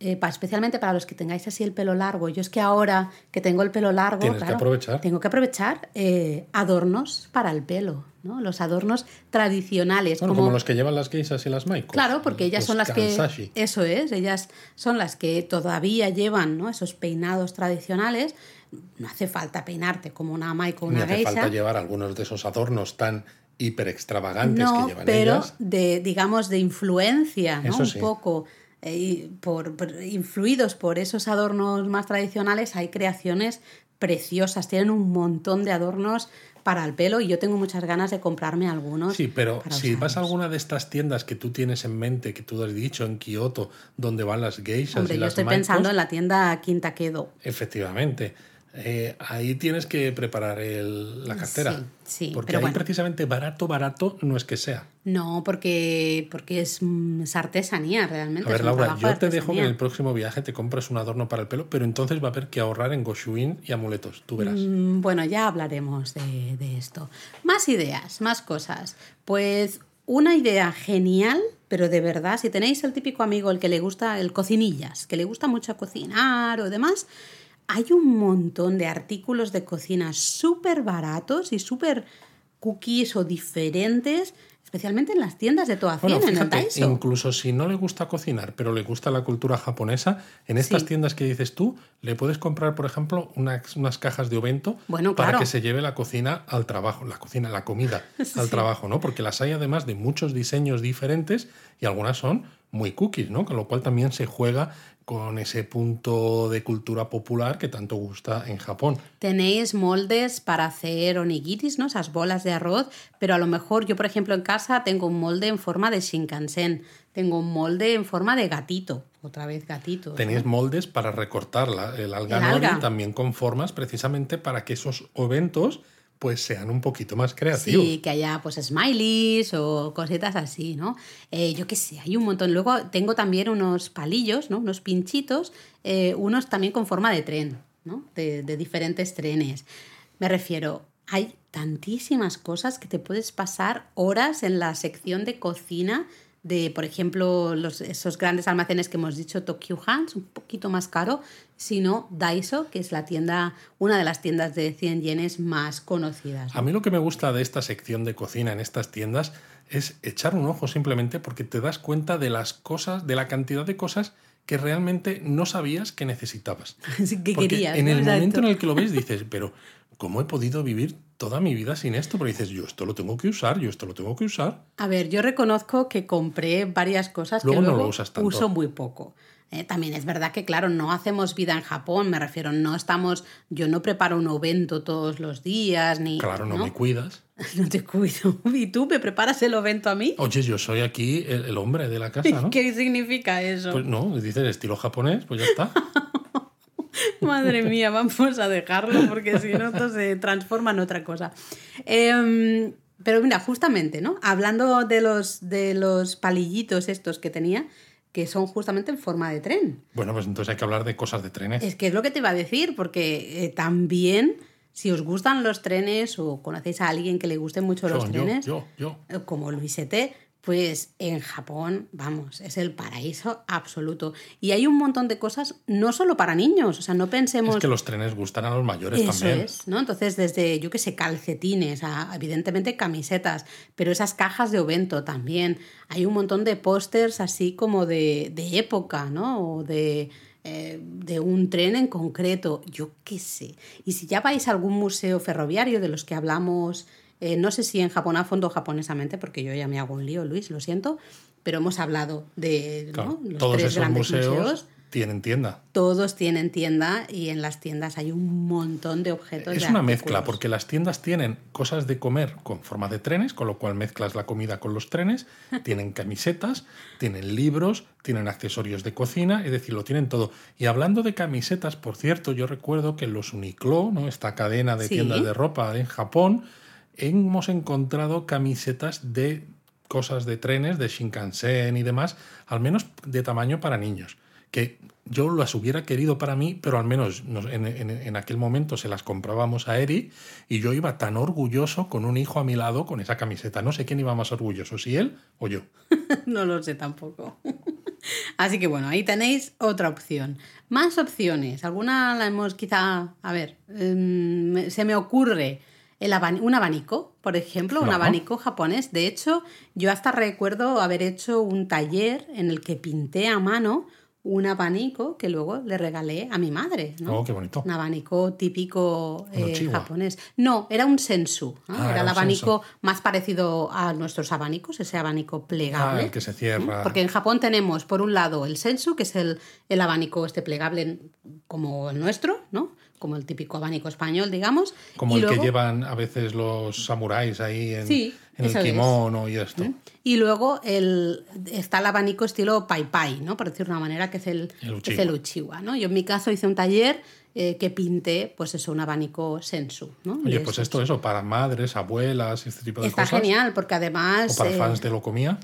eh, especialmente para los que tengáis así el pelo largo. Yo es que ahora que tengo el pelo largo, que aprovechar. tengo que aprovechar eh, adornos para el pelo. ¿no? Los adornos tradicionales. como, los que llevan las geisas y las maicos. Claro, porque ellas son las que... Eso es, ellas son las que todavía llevan ¿no? esos peinados tradicionales. No hace falta peinarte como una maiko o una geisha. No hace falta llevar algunos de esos adornos tan hiper extravagantes que llevan pero de digamos de influencia ¿no? un poco eh, por, influidos por esos adornos más tradicionales hay creaciones preciosas tienen un montón de adornos para el pelo y yo tengo muchas ganas de comprarme algunos. Sí, pero si vas a alguna de estas tiendas que tú tienes en mente, que tú has dicho en Kioto, donde van las geishas Hombre, y yo estoy pensando en la tienda Quinta Quedo. Efectivamente. Eh, ahí tienes que preparar la cartera. Sí, Porque ahí precisamente barato, barato no es que sea. No, porque, porque es, mm, artesanía realmente. A ver, Laura, yo te dejo que en el próximo viaje te compres un adorno para el pelo, pero entonces va a haber que ahorrar en Goshuin y amuletos. Tú verás. Mm, bueno, ya hablaremos de, de esto. Más ideas, más cosas. Pues una idea genial, pero de verdad, si tenéis el típico amigo el que le gusta el cocinillas, que le gusta mucho cocinar o demás, hay un montón de artículos de cocina súper baratos y súper cookies o diferentes, especialmente en las tiendas de toda bueno, fíjate, Incluso si no le gusta cocinar, pero le gusta la cultura japonesa, en estas tiendas que dices tú, le puedes comprar, por ejemplo, unas, unas cajas de ovento para que se lleve la cocina al trabajo, la cocina, la comida al trabajo, ¿no? Porque las hay además de muchos diseños diferentes y algunas son muy cookies, ¿no? Con lo cual también se juega con ese punto de cultura popular que tanto gusta en Japón. Tenéis moldes para hacer onigiris, ¿no? Esas bolas de arroz, pero a lo mejor yo, por ejemplo, en casa tengo un molde en forma de Shinkansen, tengo un molde en forma de gatito, otra vez gatito. Tenéis moldes para recortar el alga, también con formas precisamente para que esos eventos pues sean un poquito más creativos. Sí, que haya pues smileys o cositas así, ¿no? Eh, yo qué sé, hay un montón. Luego tengo también unos palillos, ¿no? Unos pinchitos, eh, unos también con forma de tren, ¿no? De, de diferentes trenes. Me refiero, hay tantísimas cosas que te puedes pasar horas en la sección de cocina de, por ejemplo, los, esos grandes almacenes que hemos dicho, Tokyo Hands, un poquito más caro, sino Daiso, que es la tienda, una de las tiendas de 100 yenes más conocidas. A mí lo que me gusta de esta sección de cocina en estas tiendas es echar un ojo simplemente porque te das cuenta de las cosas, de la cantidad de cosas que realmente no sabías que necesitabas. que querías. En el momento en el que lo ves dices, pero ¿cómo he podido vivir toda mi vida sin esto? Porque dices, yo esto lo tengo que usar, yo esto lo tengo que usar. A ver, yo reconozco que compré varias cosas que luego no lo usas tanto. uso muy poco. Eh, también es verdad que, claro, no hacemos vida en Japón, me refiero, no estamos, yo no preparo un ovento todos los días, ni... Claro, no, me cuidas. No te cuido. ¿Y tú me preparas el ovento a mí? Oye, yo soy aquí el, el hombre de la casa, ¿no? ¿Qué significa eso? Pues no, dices estilo japonés, pues ya está. Madre mía, vamos a dejarlo porque si no, esto se transforma en otra cosa. Em, pero mira, justamente, ¿no? Hablando de los, de los palillitos estos que tenía, que son justamente en forma de tren. Bueno, pues entonces hay que hablar de cosas de trenes. Es que es lo que te iba a decir, porque eh, también, si os gustan los trenes o conocéis a alguien que le gusten mucho los Yo, trenes, yo, yo. eh, como Luisete, pues en Japón, vamos, es el paraíso absoluto. Y hay un montón de cosas, no solo para niños, o sea, no pensemos... Es que los trenes gustan a los mayores Eso también. es, ¿no? Entonces, desde, yo qué sé, calcetines, a, evidentemente camisetas, pero esas cajas de ovento también. Hay un montón de pósters así como de, de época, ¿no? O de, eh, de un tren en concreto, yo qué sé. Y si ya vais a algún museo ferroviario de los que hablamos, eh, no sé si en Japón a fondo o japonesamente, porque yo ya me hago un lío, Luis, lo siento, pero hemos hablado de Claro, ¿no? los todos tres esos grandes museos, museos tienen tienda. todos tienen tienda y en las tiendas hay un montón de objetos. Es de una artículos. mezcla, porque las tiendas tienen cosas de comer con forma de trenes, con lo cual mezclas la comida con los trenes, tienen camisetas, tienen libros, tienen accesorios de cocina, es decir, lo tienen todo. Y hablando de camisetas, por cierto, yo recuerdo que los Uniqlo, ¿no? esta cadena de Sí. tiendas de ropa en Japón, hemos encontrado camisetas de cosas de trenes, de Shinkansen y demás, al menos de tamaño para niños. Que yo las hubiera querido para mí, pero al menos nos- en, en- en aquel momento se las comprábamos a Eri y yo iba tan orgulloso con un hijo a mi lado con esa camiseta. No sé quién iba más orgulloso, si él o yo. no lo sé tampoco. Así que bueno, ahí tenéis otra opción. Más opciones. Alguna la hemos quizá, a ver, em, se me ocurre un abanico, por ejemplo, un abanico japonés. De hecho, yo hasta recuerdo haber hecho un taller en el que pinté a mano un abanico que luego le regalé a mi madre. ¿no? Oh, qué bonito. Un abanico típico eh, japonés. No, era un sensu. ¿no? Ah, era el abanico más parecido a nuestros abanicos, ese abanico plegable. Ah, el que se cierra. Porque en Japón tenemos, por un lado, el sensu, que es el, el abanico este plegable como el nuestro, ¿no? Como el típico abanico español, digamos. Como Y el que llevan a veces los samuráis ahí en, Sí, en el kimono y esto. Y luego el, está el abanico estilo pai pai, ¿no? Por decir de una manera, que es el, El que es el uchiwa, ¿no? Yo en mi caso hice un taller eh, que pinté, pues eso, un abanico sensu, ¿no? Oye, pues esto, eso, para madres, abuelas, este tipo de Está cosas. genial, porque además... O para eh, fans de lo comía.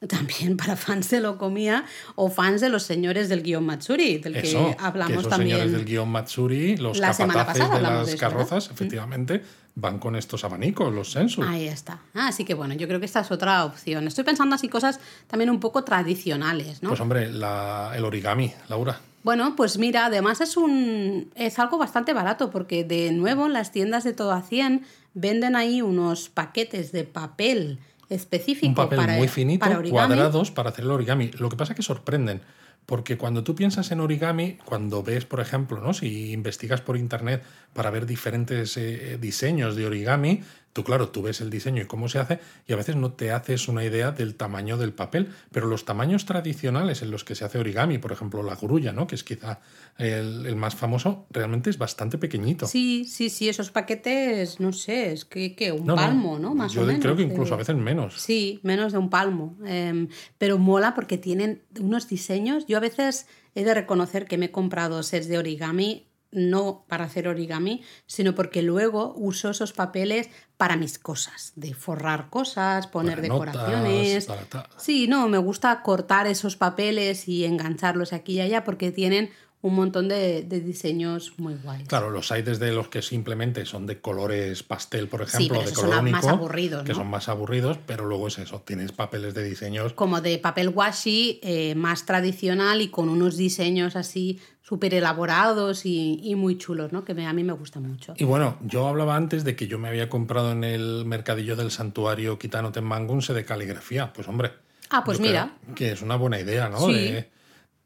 También para fans de lo comía o fans de los señores del guion Matsuri, del Eso, que hablamos que esos también. señores del guion Matsuri, los La semana capataces pasada de las carrozas, efectivamente, van con estos abanicos, los sensu. Ahí está. Ah, así que bueno, yo creo que esta es otra opción. Estoy pensando así cosas también un poco tradicionales, ¿no? Pues hombre, la- el origami, Laura. Bueno, pues mira, además es un es algo bastante barato porque de nuevo en las tiendas de todo a 100 venden ahí unos paquetes de papel específico Un papel para, muy finito, para cuadrados, para hacer el origami. Lo que pasa es que sorprenden, porque cuando tú piensas en origami, cuando ves, por ejemplo, ¿no? si investigas por internet para ver diferentes eh, diseños de origami, tú, claro, tú ves el diseño y cómo se hace, y a veces no te haces una idea del tamaño del papel, pero los tamaños tradicionales en los que se hace origami, por ejemplo, la grulla, ¿no? que es quizá el, el más famoso, realmente es bastante pequeñito. Sí, sí, sí, esos paquetes, no sé, es que, que un No, palmo, ¿no? Más yo o menos. creo que incluso a veces menos. Sí, menos de un palmo. Em, pero mola porque tienen unos diseños. Yo a veces he de reconocer que me he comprado sets de origami, no para hacer origami, sino porque luego uso esos papeles para mis cosas, de forrar cosas, poner Para notas, decoraciones. para Sí, no, me gusta cortar esos papeles y engancharlos aquí y allá porque tienen un montón de, de diseños muy guays. Claro, los hay desde los que simplemente son de colores pastel, por Sí, ejemplo, pero de color son más aburridos, que son más aburridos, pero luego es eso, tienes papeles de diseños. como de papel washi eh, más tradicional y con unos diseños así súper elaborados y, y muy chulos, ¿no? Que me- a mí me gustan mucho. Y bueno, yo hablaba antes de que yo me había comprado en el mercadillo del santuario Kitano Tenmangu un set de caligrafía. Pues hombre. Ah, pues mira. Que es una buena idea, ¿no? Sí. De,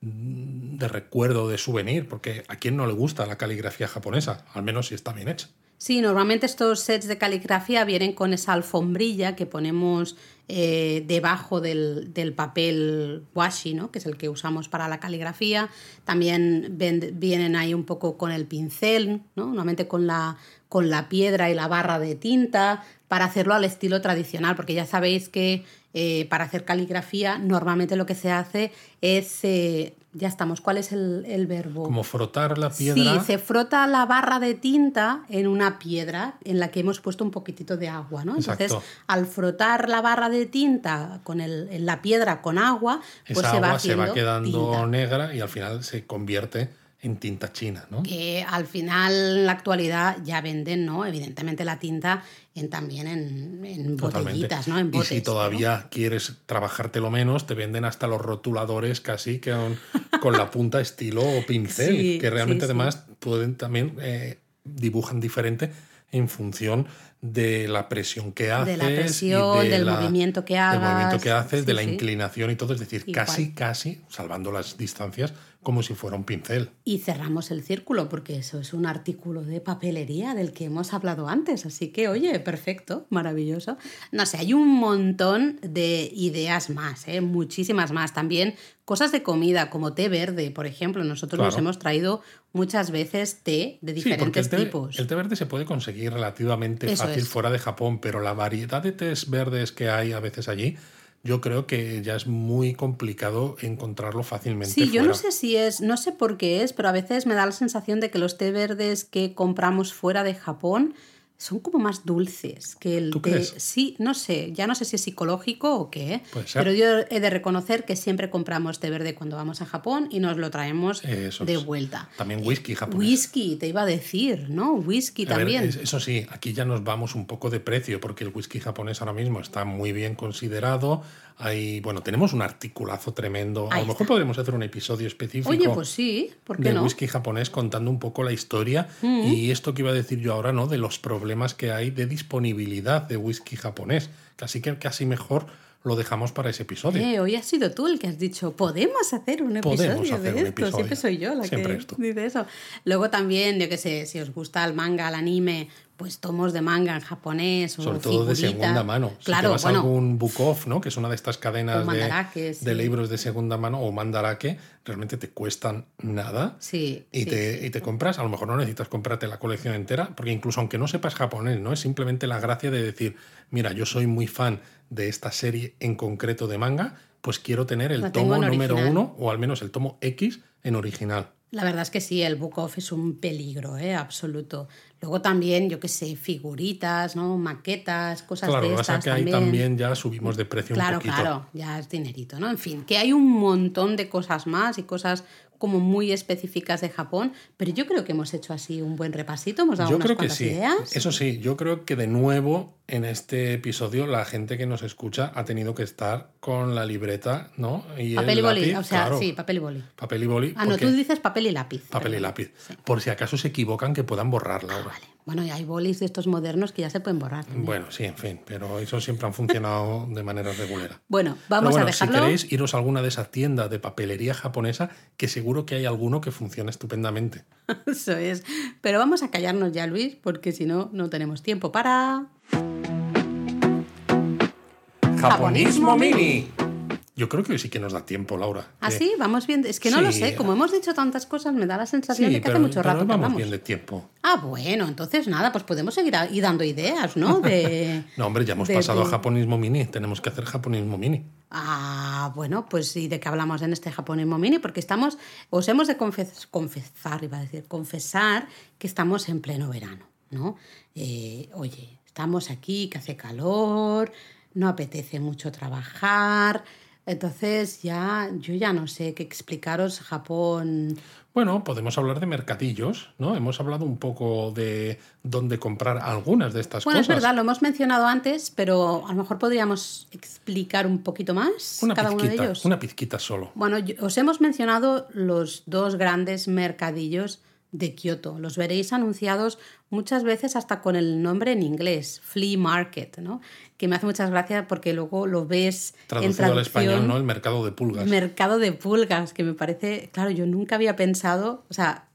de recuerdo, de souvenir, porque a quién no le gusta la caligrafía japonesa, al menos si está bien hecha. Sí, normalmente estos sets de caligrafía vienen con esa alfombrilla que ponemos eh, debajo del, del, papel washi, ¿no? que es el que usamos para la caligrafía. También vienen ahí un poco con el pincel, ¿no? normalmente con la, con la piedra y la barra de tinta, para hacerlo al estilo tradicional, porque ya sabéis que eh, para hacer caligrafía normalmente lo que se hace es eh, ya estamos. ¿Cuál es el, verbo? Como frotar la piedra. Sí, se frota la barra de tinta en una piedra en la que hemos puesto un poquitito de agua, ¿no? Entonces, al frotar la barra de tinta con el, en la piedra con agua, pues se va se va quedando negra y al final se convierte en tinta china, ¿no? Que al final, en la actualidad, ya venden, ¿no? Evidentemente la tinta en, también en, botellitas, ¿no? En botes, y si todavía quieres trabajártelo menos, te venden hasta los rotuladores casi que con, la punta estilo pincel, que realmente además pueden también eh, dibujan diferente en función de la presión que haces. De la presión, del movimiento que hagas. Del movimiento que haces, de la inclinación y todo. Es decir, casi, casi, salvando las distancias, como si fuera un pincel. Y cerramos el círculo, porque eso es un artículo de papelería del que hemos hablado antes. Así que, oye, perfecto, maravilloso. No sé, hay un montón de ideas más, ¿eh? muchísimas más. También cosas de comida, como té verde, por ejemplo. Nosotros nos hemos traído muchas veces té de diferentes sí, el té, tipos. El té verde se puede conseguir relativamente fácil fuera de Japón, pero la variedad de tés verdes que hay a veces allí yo creo que ya es muy complicado encontrarlo fácilmente. Sí, yo no sé si es, no sé por qué es, pero a veces me da la sensación de que los té verdes que compramos fuera de Japón son como más dulces que el ¿Tú Crees? Sí, no sé, ya no sé si es psicológico o qué, pero yo he de reconocer que siempre compramos té verde cuando vamos a Japón y nos lo traemos de vuelta. También whisky japonés. Whisky, te iba a decir, ¿no? Whisky también. eso sí, aquí ya nos vamos un poco de precio porque el whisky japonés ahora mismo está muy bien considerado. Hay, bueno, tenemos un articulazo tremendo. a lo mejor podremos hacer un episodio específico. Oye, pues sí, ¿por qué de whisky japonés contando un poco la historia mm. y esto que iba a decir yo ahora, ¿no? De los problemas que hay de disponibilidad de whisky japonés. Casi que casi mejor lo dejamos para ese episodio. Eh, hoy has sido tú el que has dicho, podemos hacer un episodio de esto. Siempre soy yo la que dice eso. Luego también, yo qué sé, si os gusta el manga, el anime, pues tomos de manga en japonés o Sobre todo de segunda mano. Claro, si te vas a algún book off, ¿no? Que es una de estas cadenas de, libros de segunda mano o mandarake, realmente te cuestan nada. Sí. Y, te, y te compras, a lo mejor no necesitas comprarte la colección entera, porque incluso aunque no sepas japonés, ¿no? Es simplemente la gracia de decir, mira, yo soy muy fan de esta serie en concreto de manga, pues quiero tener el tomo número uno o al menos el tomo X en original. La verdad es que sí, el book off es un peligro, ¿eh? absoluto. Luego también, yo qué sé, figuritas, ¿no? Maquetas, cosas de estas. Claro, que ahí también ya subimos de precio un poquito. Claro, claro, ya es dinerito, ¿no? En fin, que hay un montón de cosas más y cosas como muy específicas de Japón, pero yo creo que hemos hecho así un buen repasito, hemos dado yo unas creo que sí. ideas. Eso sí, yo creo que de nuevo en este episodio la gente que nos escucha ha tenido que estar con la libreta, ¿no? Y papel y boli, o sea, sí, papel y boli. Papel y boli. Ah, no, tú dices papel y lápiz. Papel y lápiz. Por si acaso se equivocan que puedan borrarla ahora. vale. Bueno, y hay bolis de estos modernos que ya se pueden borrar. Bueno, sí, en fin, pero esos siempre han funcionado de manera regular. Bueno, vamos a dejarlo. Si queréis, iros a alguna de esas tiendas de papelería japonesa, que seguro que hay alguno que funciona estupendamente. Eso es. Pero vamos a callarnos ya, Luis, porque si no, no tenemos tiempo para... Japonismo Mini. Yo creo que sí que nos da tiempo, Laura. ¿Ah, sí? Vamos bien. Es que no lo sé. Como hemos dicho tantas cosas, me da la sensación de que hace mucho rato vamos, vamos bien de tiempo. Ah, bueno. Entonces, nada, pues podemos seguir ahí dando ideas, ¿no? De, no, hombre, ya hemos pasado a japonismo mini. Tenemos que hacer japonismo mini. Ah, bueno, pues sí, de qué hablamos en este japonismo mini, porque estamos, os hemos de confesar, iba a decir, confesar que estamos en pleno verano, ¿no? Eh, oye, estamos aquí, que hace calor, no apetece mucho trabajar, entonces ya yo ya no sé qué explicaros Japón. Bueno, podemos hablar de mercadillos, ¿no? Hemos hablado un poco de dónde comprar algunas de estas cosas. Bueno, es verdad, lo hemos mencionado antes, pero a lo mejor podríamos explicar un poquito más una cada uno de ellos. Una pizquita solo. Bueno, os hemos mencionado los dos grandes mercadillos de Kioto. Los veréis anunciados muchas veces hasta con el nombre en inglés, flea market, ¿no? Que me hace muchas gracias porque luego lo ves Traducido en al español, ¿no? El mercado de pulgas. Mercado de pulgas, que me parece, claro, yo nunca había pensado, o sea,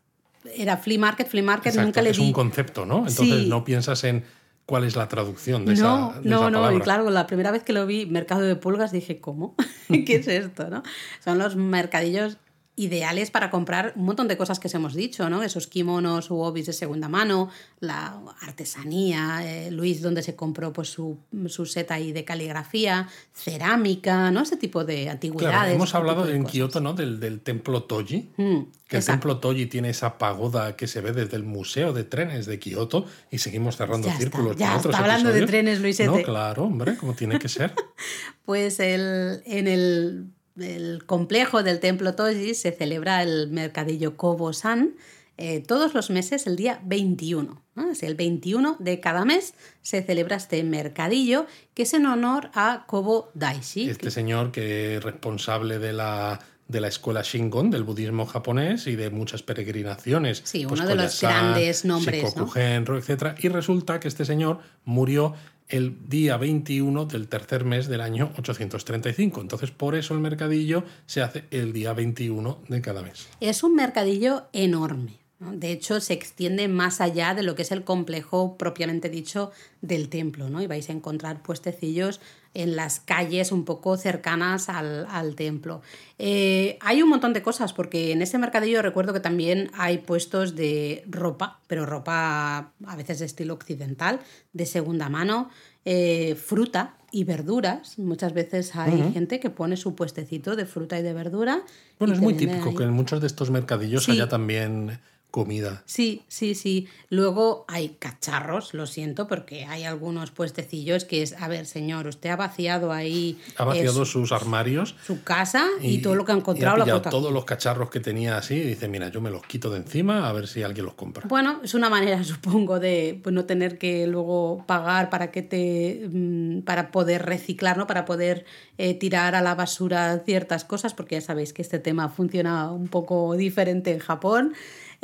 era flea market, flea market, nunca le es di... un concepto, ¿no? Entonces no piensas en cuál es la traducción de no, esa, de no, esa no, y claro, la primera vez que lo vi, mercado de pulgas, dije, ¿cómo? ¿Qué es esto? ¿no? Son los mercadillos ideales para comprar un montón de cosas que os hemos dicho, ¿no? Esos kimonos u hobbies de segunda mano, la artesanía, eh, Luis donde se compró pues su, su set ahí de caligrafía, cerámica, ¿no? Ese tipo de antigüedades. Claro, hemos hablado de en cosas. Kioto ¿no? del, del templo Toji, Mm, que el templo Toji tiene esa pagoda que se ve desde el museo de trenes de Kioto y seguimos cerrando Ya está, círculos ya con otros está hablando de trenes, Luisete. No, claro, hombre, como tiene que ser. Pues el, en el, el complejo del templo Toji se celebra el mercadillo Kobo-san eh, todos los meses el día 21. ¿no? Es el 21 de cada mes se celebra este mercadillo que es en honor a Kobo Daishi. Este señor que es responsable de la, de la escuela Shingon, del budismo japonés y de muchas peregrinaciones. Sí, pues uno de los grandes nombres, Shikoku ¿no? Genro, etc. Y resulta que este señor murió el día 21 del tercer mes del año 835. Entonces, por eso el mercadillo se hace el día 21 de cada mes. Es un mercadillo enorme. ¿no? De hecho, se extiende más allá de lo que es el complejo propiamente dicho del templo, ¿no? Y vais a encontrar puestecillos en las calles un poco cercanas al, al templo. Eh, hay un montón de cosas, porque en ese mercadillo recuerdo que también hay puestos de ropa, pero ropa a veces de estilo occidental, de segunda mano, eh, fruta y verduras. Muchas veces hay gente que pone su puestecito de fruta y de verdura. Bueno, y es muy típico ahí. que en muchos de estos mercadillos Sí. haya también comida. Sí, sí, sí. Luego hay cacharros, lo siento, porque hay algunos puestecillos que es, a ver, señor, usted ha vaciado ahí Ha eh, vaciado su, sus armarios su casa y, todo lo que ha y encontrado lo ha aquí. todos los cacharros que tenía así y dice, mira, yo me los quito de encima a ver si alguien los compra. Bueno, es una manera, supongo, de pues, no tener que luego pagar para que te mm, para poder reciclar, ¿no? Para poder eh, tirar a la basura ciertas cosas, porque ya sabéis que este tema funciona un poco diferente en Japón.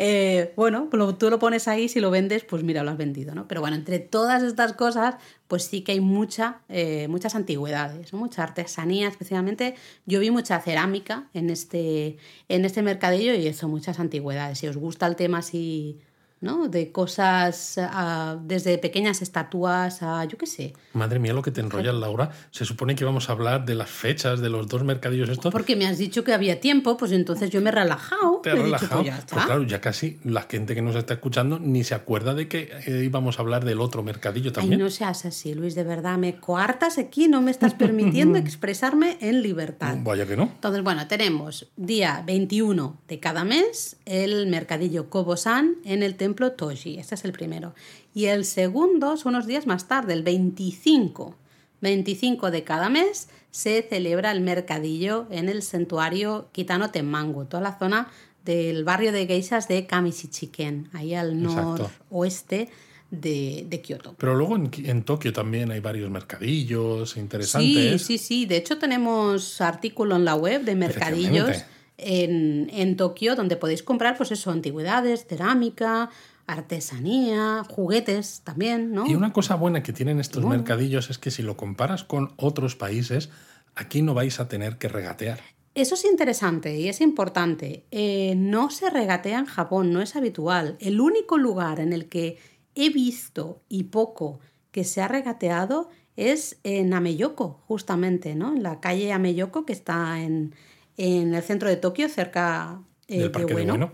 Eh, bueno, tú lo pones ahí, si lo vendes, pues mira, lo has vendido, ¿no? Pero bueno, entre todas estas cosas, pues sí que hay mucha, eh, muchas antigüedades, mucha artesanía, especialmente. Yo vi mucha cerámica en este, en este mercadillo y eso, muchas antigüedades. Si os gusta el tema así, ¿no? De cosas ah, desde pequeñas estatuas a, yo qué sé. Madre mía, lo que te enrollas, Laura. Se supone que vamos a hablar de las fechas de los dos mercadillos estos. Porque me has dicho que había tiempo, pues entonces yo me he relajado. Te has dicho, relajado. pues ya está. Pues claro, ya casi la gente que nos está escuchando ni se acuerda de que eh, íbamos a hablar del otro mercadillo Ay, también. no seas así, Luis, de verdad, me coartas aquí, no me estás permitiendo expresarme en libertad. Vaya que no. Entonces, bueno, tenemos día 21 de cada mes el mercadillo Kobo-san en el templo Toji. Este es el primero. Y el segundo son unos días más tarde, el 25. 25 de cada mes se celebra el mercadillo en el santuario Kitano Tenmangu, toda la zona del barrio de geishas de Kamishichiken, ahí al noroeste de, de Kioto. Pero luego en, en Tokio también hay varios mercadillos Sí, interesantes. sí, sí. De hecho, tenemos artículo en la web de mercadillos. En, en Tokio donde podéis comprar, pues eso, antigüedades, cerámica, artesanía, juguetes también, ¿no? Y una cosa buena que tienen estos mercadillos es que si lo comparas con otros países, aquí no vais a tener que regatear. Eso es interesante y es importante. Eh, no se regatea en Japón, no es habitual. El único lugar en el que he visto y poco que se ha regateado es en Ameyoko, justamente, ¿no? En la calle Ameyoko, que está en, en el centro de Tokio, cerca eh, del de Parque de Ueno. Bueno.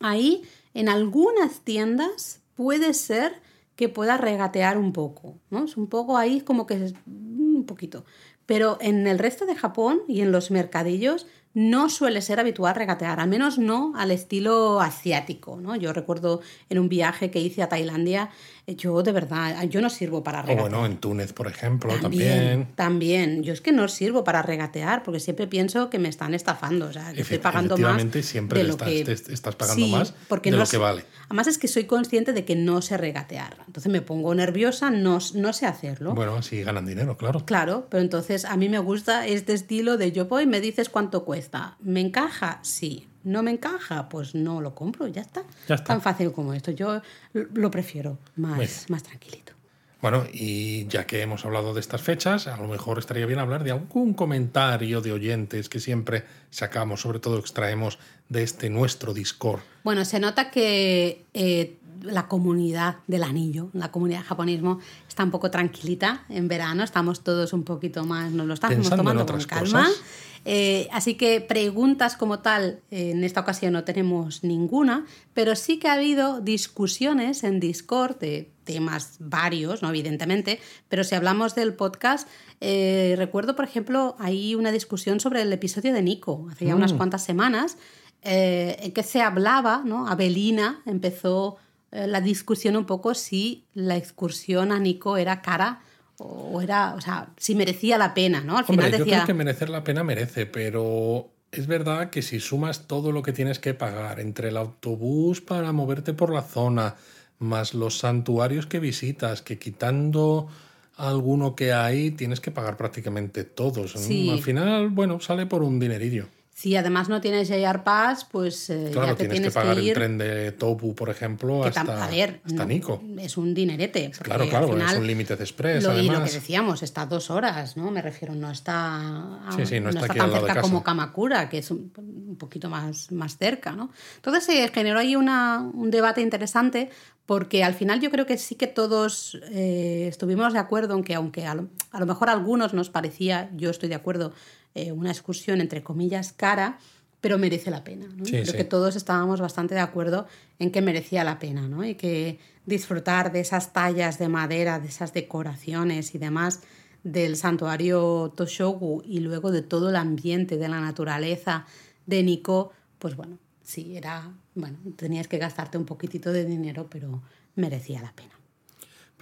Ahí, en algunas tiendas, puede ser que pueda regatear un poco, ¿no? Es un poco ahí como que es un poquito. Pero en el resto de Japón y en los mercadillos no suele ser habitual regatear, al menos no al estilo asiático, ¿no? Yo recuerdo en un viaje que hice a Tailandia, eh, yo de verdad, yo no sirvo para O regatear. bueno, en Túnez, por ejemplo, También, también. también. Yo es que no sirvo para regatear porque siempre pienso que me están estafando. O sea, que estoy pagando más. efectivamente, siempre de le lo estás, que... te- estás pagando Sí, más porque de no lo sé- que vale. Además es que soy consciente de que no sé regatear. Entonces me pongo nerviosa, no, no sé hacerlo. Bueno, así ganan dinero, claro. Claro, pero entonces a mí me gusta este estilo de yo voy y me dices cuánto cuesta. ¿Me encaja? Sí. ¿No me encaja? Pues no lo compro, ya está. Ya está. Tan fácil como esto. Yo lo prefiero Muy bien. más, más tranquilito. Bueno, y ya que hemos hablado de estas fechas, a lo mejor estaría bien hablar de algún comentario de oyentes que siempre sacamos, sobre todo extraemos de este nuestro Discord. Bueno, se nota que eh, la comunidad del anillo, la comunidad japonismo, está un poco tranquilita en verano, estamos todos un poquito más, nos lo estamos Pensando en tomando con calma. cosas. Eh, así que preguntas como tal, eh, en esta ocasión no tenemos ninguna, pero sí que ha habido discusiones en Discord de temas varios, ¿no? evidentemente, pero si hablamos del podcast, eh, recuerdo, por ejemplo, hay una discusión sobre el episodio de Nico, hace ya unas cuantas semanas, eh, en que se hablaba, ¿no? Abelina empezó eh, la discusión un poco si la excursión a Nico era cara o era, o sea, si merecía la pena, ¿no? Al Hombre, final yo decía, creo que merecer la pena merece, pero es verdad que si sumas todo lo que tienes que pagar entre el autobús para moverte por la zona, más los santuarios que visitas, que quitando alguno que hay, tienes que pagar prácticamente todos. Al final, bueno, sale por un dinerillo. Si además no tienes JR Pass, pues eh, Claro, ya te tienes, tienes que pagar ir. el tren de Topu, por ejemplo, hasta, a ver, hasta no, Nico. Es un dinerete. porque Claro, al claro, es un límite de express, Lo, y lo que además. decíamos, está a dos horas, ¿no? Me refiero, no está, a- Sí, sí, no está aquí tan cerca como Kamakura, que es un, un poquito más, más cerca, ¿no? Entonces se generó ahí una, un debate interesante porque al final yo creo que sí que todos eh, estuvimos de acuerdo en que aunque a lo, a lo mejor a algunos nos parecía, yo estoy de acuerdo, eh, una excursión entre comillas cara, pero merece la pena. ¿no? Sí, creo sí. que todos estábamos bastante de acuerdo en que merecía la pena, ¿no? Y que disfrutar de esas tallas de madera, de esas decoraciones y demás del santuario Toshogu y luego de todo el ambiente de la naturaleza de Nico, pues bueno, sí, era, bueno, tenías que gastarte un poquitito de dinero, pero merecía la pena.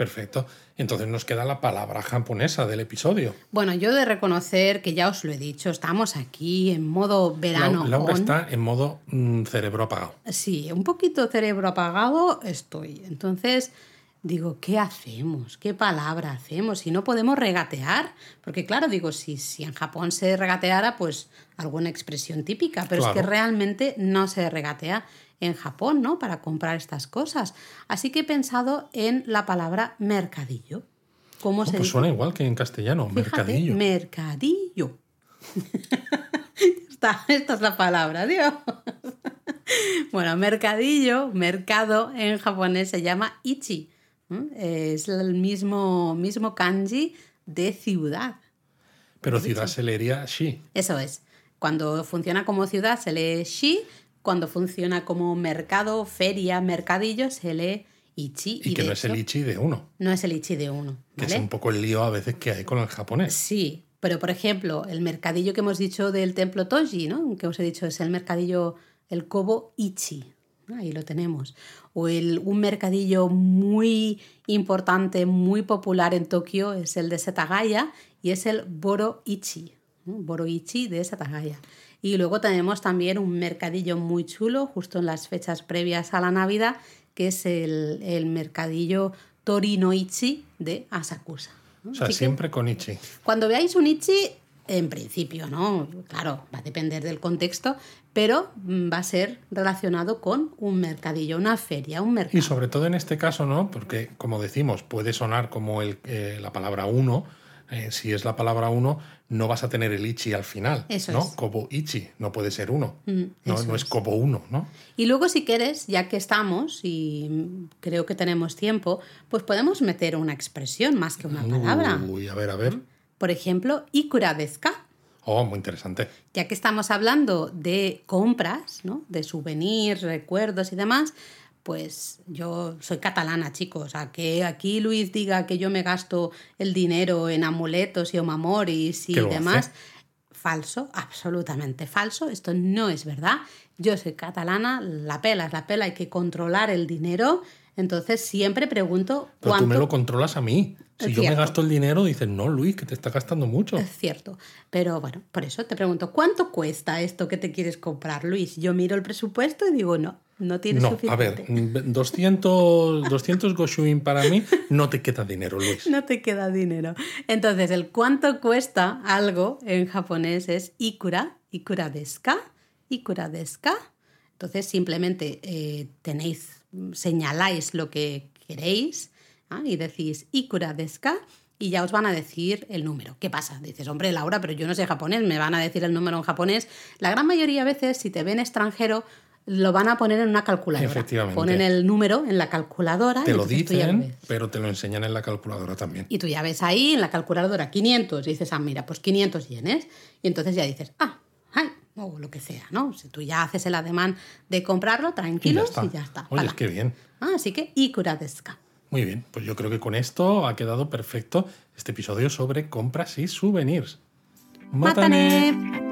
Perfecto. Entonces nos queda la palabra japonesa del episodio. Bueno, yo de reconocer que ya os lo he dicho, estamos aquí en modo verano. Lau- Laura on. está en modo mm, cerebro apagado. Sí, un poquito cerebro apagado estoy. Entonces digo, ¿qué hacemos? ¿Qué palabra hacemos? Si no podemos regatear, porque claro, digo, si, si en Japón se regateara, pues alguna expresión típica, pero es que realmente no se regatea en Japón, ¿no? Para comprar estas cosas. Así que he pensado en la palabra mercadillo. ¿Cómo Oh, se pues dice? suena igual que en castellano, Fíjate, mercadillo. Mercadillo. Está, esta es la palabra, Dios. bueno, mercadillo, mercado en japonés se llama ichi. Es el mismo, mismo kanji de ciudad. Pero ciudad se leería shi. Eso es. Cuando funciona como ciudad se lee shi, cuando funciona como mercado, feria, mercadillo se lee ichi. Y, que de no es el hecho, ichi de uno, no es el ichi de uno. que ¿vale? es un poco el lío a veces que hay con el japonés. Sí, pero por ejemplo, el mercadillo que hemos dicho del templo Toji, ¿no? Que os he dicho es el mercadillo, el Kobo Ichi. Ahí lo tenemos. O el, un mercadillo muy importante, muy popular en Tokio es el de Setagaya y es el Boro Ichi. ¿no? Boro Ichi de Setagaya. Y luego tenemos también un mercadillo muy chulo, justo en las fechas previas a la Navidad, que es el, el mercadillo Torinoichi de Asakusa. ¿no? O sea, Así siempre con ichi. cuando veáis un Ichi, en principio, ¿no? Claro, va a depender del contexto, pero mm, va a ser relacionado con un mercadillo, una feria, un mercado. Y sobre todo en este caso, ¿no? Porque, como decimos, puede sonar como el, eh, la palabra uno. Eh, si es la palabra uno, no vas a tener el ichi al final. Eso ¿no? es. Kobo ichi, no puede ser uno. Mm, no, no es kobo uno, ¿no? Y luego, si quieres, ya que estamos y creo que tenemos tiempo, pues podemos meter una expresión más que una palabra. Uy, a ver, a ver. Por ejemplo, ikura desu ka? Oh, muy interesante. ya que estamos hablando de compras, ¿no? de souvenirs, recuerdos y demás, pues yo soy catalana, chicos. A que aquí Luis diga que yo me gasto el dinero en amuletos y omamoris y demás. Falso, absolutamente falso. Esto no es verdad. Yo soy catalana, la pela es la pela, hay que controlar el dinero. Entonces siempre pregunto Pero cuánto tú me lo controlas a mí. Si yo me gasto el dinero, dices, no, Luis, que te está gastando mucho. Es cierto. Pero bueno, por eso te pregunto, ¿cuánto cuesta esto que te quieres comprar, Luis? Yo miro el presupuesto y digo, no, no tienes No, a suficiente. ver, mm, 200, 200 Goshuin para mí no te queda dinero, Luis. No te queda dinero. Entonces, el cuánto cuesta algo en japonés es ikura, ikura desu ka, ikura desu ka. Entonces, simplemente eh, tenéis, señaláis lo que queréis, ¿ah? y decís ikura desu ka y ya os van a decir el número. ¿Qué pasa? Dices, hombre, Laura, pero yo no sé japonés, me van a decir el número en japonés. La gran mayoría de veces, si te ven extranjero, lo van a poner en una calculadora. Efectivamente. Ponen el número en la calculadora. Te y lo dicen, pero te lo enseñan en la calculadora también. Y tú ya ves ahí en la calculadora 500 y dices, ah, mira, pues 500 yenes. Y entonces ya dices, ah, ay, o lo que sea, ¿no? Si tú ya haces el ademán de comprarlo, tranquilos y ya está. Oye, Hala. qué bien. Ah, así que, ikura desu ka? Muy bien, pues yo creo que con esto ha quedado perfecto este episodio sobre compras y souvenirs. ¡Mátane!